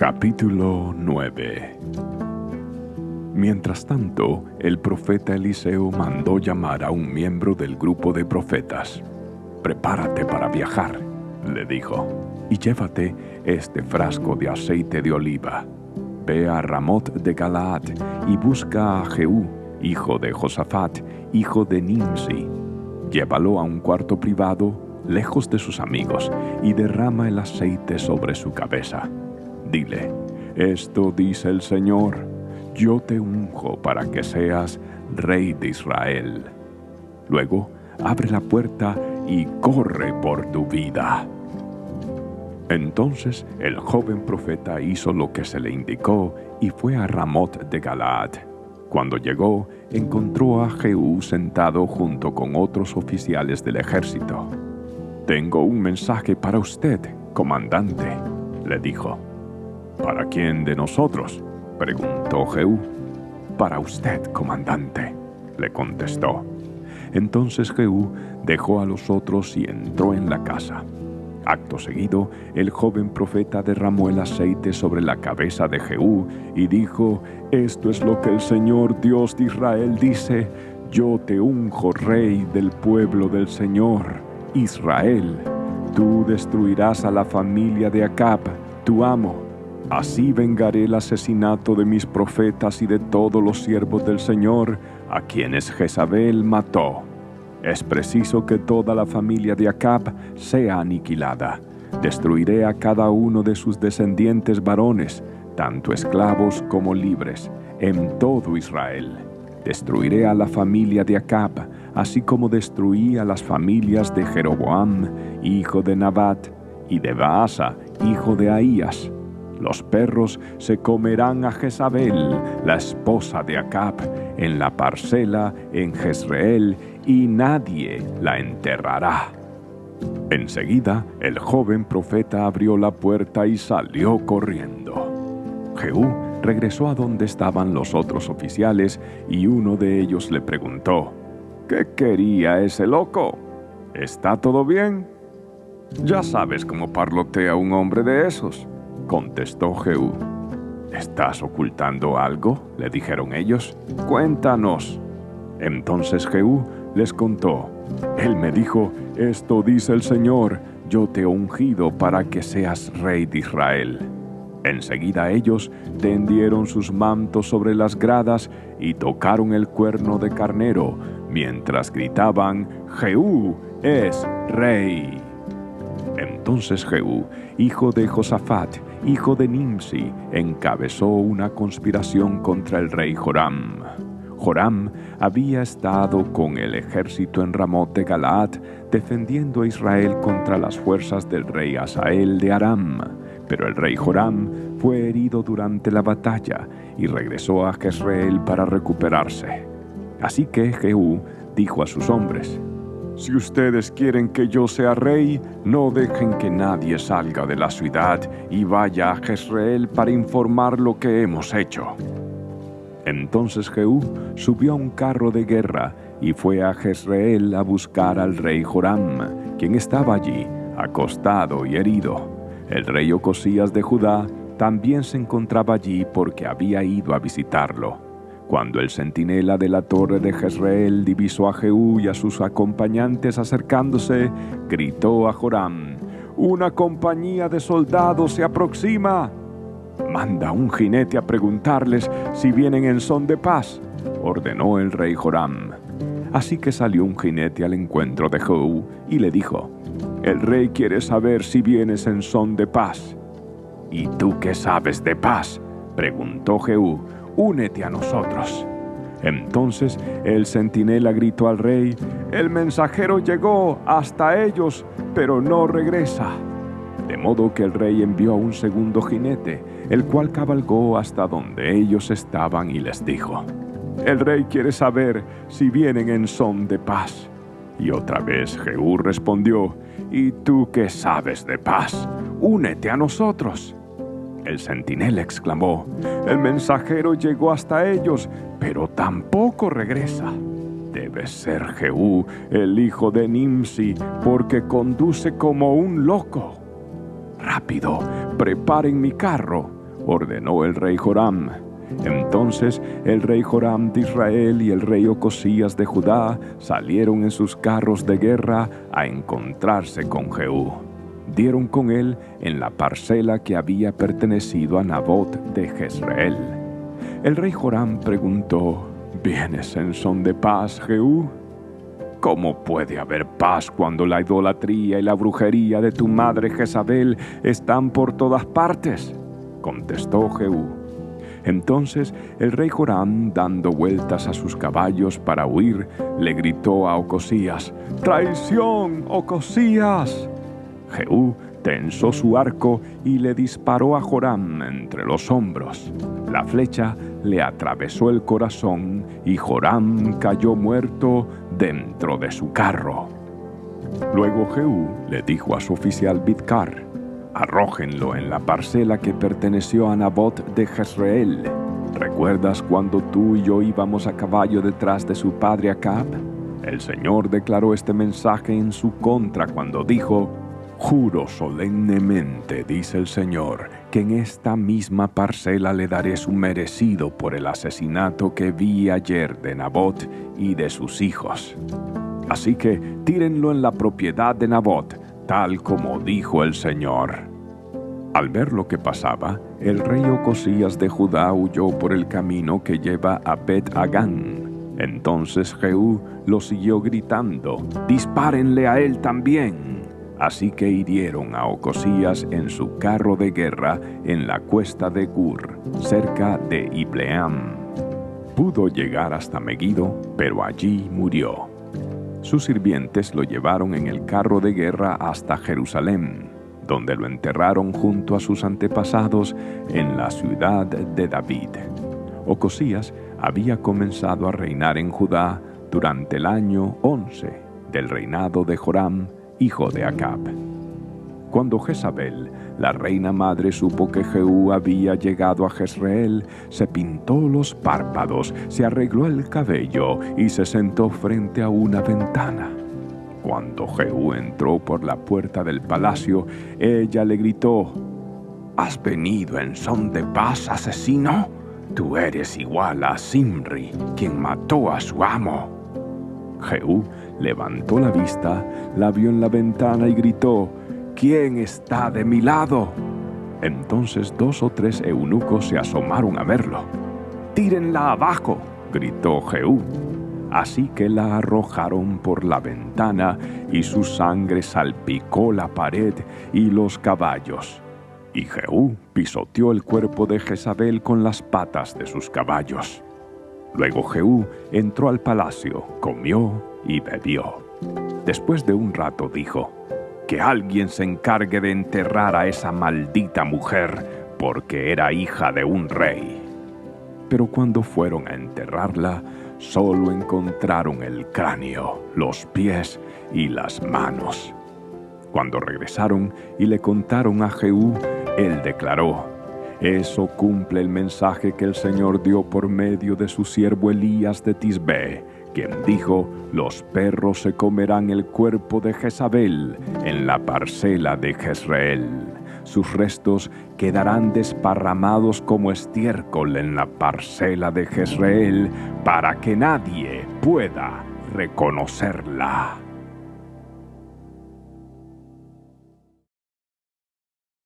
Capítulo 9 Mientras tanto, el profeta Eliseo mandó llamar a un miembro del grupo de profetas. Prepárate para viajar, le dijo, y llévate este frasco de aceite de oliva. Ve a Ramot de Galaad y busca a Jehú, hijo de Josafat, hijo de Nimsi. Llévalo a un cuarto privado, lejos de sus amigos, y derrama el aceite sobre su cabeza Dile, esto dice el Señor, yo te unjo para que seas rey de Israel. Luego, abre la puerta y corre por tu vida. Entonces el joven profeta hizo lo que se le indicó y fue a Ramot de Galaad. Cuando llegó, encontró a Jehú sentado junto con otros oficiales del ejército. Tengo un mensaje para usted, comandante, le dijo. ¿Para quién de nosotros? preguntó Jehú. Para usted, comandante, le contestó. Entonces Jehú dejó a los otros y entró en la casa. Acto seguido, el joven profeta derramó el aceite sobre la cabeza de Jehú y dijo, Esto es lo que el Señor Dios de Israel dice, Yo te unjo rey del pueblo del Señor, Israel. Tú destruirás a la familia de Acab, tu amo, Así vengaré el asesinato de mis profetas y de todos los siervos del Señor, a quienes Jezabel mató. Es preciso que toda la familia de Acab sea aniquilada. Destruiré a cada uno de sus descendientes varones, tanto esclavos como libres, en todo Israel. Destruiré a la familia de Acab, así como destruí a las familias de Jeroboam, hijo de Nabat, y de Baasa, hijo de Ahías los perros se comerán a Jezabel, la esposa de Acab, en la parcela en Jezreel, y nadie la enterrará. Enseguida, el joven profeta abrió la puerta y salió corriendo. Jehú regresó a donde estaban los otros oficiales y uno de ellos le preguntó, ¿Qué quería ese loco? ¿Está todo bien? Ya sabes cómo parlotea un hombre de esos contestó Jehú. ¿Estás ocultando algo? le dijeron ellos. Cuéntanos. Entonces Jehú les contó. Él me dijo, esto dice el Señor, yo te he ungido para que seas rey de Israel. Enseguida ellos tendieron sus mantos sobre las gradas y tocaron el cuerno de carnero, mientras gritaban, Jehú es rey. Entonces Jehú, hijo de Josafat, hijo de Nimsi, encabezó una conspiración contra el rey Joram. Joram había estado con el ejército en Ramot de Galaad defendiendo a Israel contra las fuerzas del rey Asael de Aram. Pero el rey Joram fue herido durante la batalla y regresó a Jezreel para recuperarse. Así que Jehú dijo a sus hombres, si ustedes quieren que yo sea rey, no dejen que nadie salga de la ciudad y vaya a Jezreel para informar lo que hemos hecho. Entonces Jehú subió a un carro de guerra y fue a Jezreel a buscar al rey Joram, quien estaba allí, acostado y herido. El rey Ocosías de Judá también se encontraba allí porque había ido a visitarlo. Cuando el centinela de la torre de Jezreel divisó a Jehú y a sus acompañantes acercándose, gritó a Joram, Una compañía de soldados se aproxima. Manda un jinete a preguntarles si vienen en son de paz, ordenó el rey Joram. Así que salió un jinete al encuentro de Jehú y le dijo, El rey quiere saber si vienes en son de paz. ¿Y tú qué sabes de paz? preguntó Jehú únete a nosotros. Entonces el centinela gritó al rey, el mensajero llegó hasta ellos, pero no regresa. De modo que el rey envió a un segundo jinete, el cual cabalgó hasta donde ellos estaban y les dijo, el rey quiere saber si vienen en son de paz. Y otra vez Jehú respondió, ¿y tú qué sabes de paz? Únete a nosotros. El centinela exclamó, el mensajero llegó hasta ellos, pero tampoco regresa. Debe ser Jehú, el hijo de Nimsi, porque conduce como un loco. Rápido, preparen mi carro. ordenó el rey Joram. Entonces el rey Joram de Israel y el rey Ocosías de Judá salieron en sus carros de guerra a encontrarse con Jehú. Dieron con él en la parcela que había pertenecido a Nabot de Jezreel. El rey Joram preguntó, ¿Vienes en son de paz, Jehú? ¿Cómo puede haber paz cuando la idolatría y la brujería de tu madre Jezabel están por todas partes? Contestó Jehú. Entonces el rey Joram, dando vueltas a sus caballos para huir, le gritó a Ocosías, ¡Traición, Ocosías! Jehú tensó su arco y le disparó a Joram entre los hombros. La flecha le atravesó el corazón y Joram cayó muerto dentro de su carro. Luego Jehú le dijo a su oficial Bidkar, arrójenlo en la parcela que perteneció a Nabot de Jezreel. ¿Recuerdas cuando tú y yo íbamos a caballo detrás de su padre Acab? El Señor declaró este mensaje en su contra cuando dijo, Juro solemnemente, dice el Señor, que en esta misma parcela le daré su merecido por el asesinato que vi ayer de Nabot y de sus hijos. Así que tírenlo en la propiedad de Nabot, tal como dijo el Señor. Al ver lo que pasaba, el rey Ocosías de Judá huyó por el camino que lleva a Bet Agán. Entonces Jehú lo siguió gritando, dispárenle a él también. Así que hirieron a Ocosías en su carro de guerra en la cuesta de Gur, cerca de Ibleam. Pudo llegar hasta Megiddo, pero allí murió. Sus sirvientes lo llevaron en el carro de guerra hasta Jerusalén, donde lo enterraron junto a sus antepasados en la ciudad de David. Ocosías había comenzado a reinar en Judá durante el año 11 del reinado de Joram, hijo de Acab. Cuando Jezabel, la reina madre, supo que Jehú había llegado a Jezreel, se pintó los párpados, se arregló el cabello y se sentó frente a una ventana. Cuando Jehú entró por la puerta del palacio, ella le gritó, ¿Has venido en son de paz, asesino? Tú eres igual a Simri, quien mató a su amo. Jehú levantó la vista, la vio en la ventana y gritó, ¿quién está de mi lado? Entonces dos o tres eunucos se asomaron a verlo. ¡Tírenla abajo! gritó Jehú. Así que la arrojaron por la ventana y su sangre salpicó la pared y los caballos. Y Jehú pisoteó el cuerpo de Jezabel con las patas de sus caballos. Luego Jehú entró al palacio, comió y bebió. Después de un rato dijo, que alguien se encargue de enterrar a esa maldita mujer porque era hija de un rey. Pero cuando fueron a enterrarla, solo encontraron el cráneo, los pies y las manos. Cuando regresaron y le contaron a Jehú, él declaró, eso cumple el mensaje que el Señor dio por medio de su siervo Elías de Tisbe quien dijo, los perros se comerán el cuerpo de Jezabel en la parcela de Jezreel. Sus restos quedarán desparramados como estiércol en la parcela de Jezreel para que nadie pueda reconocerla.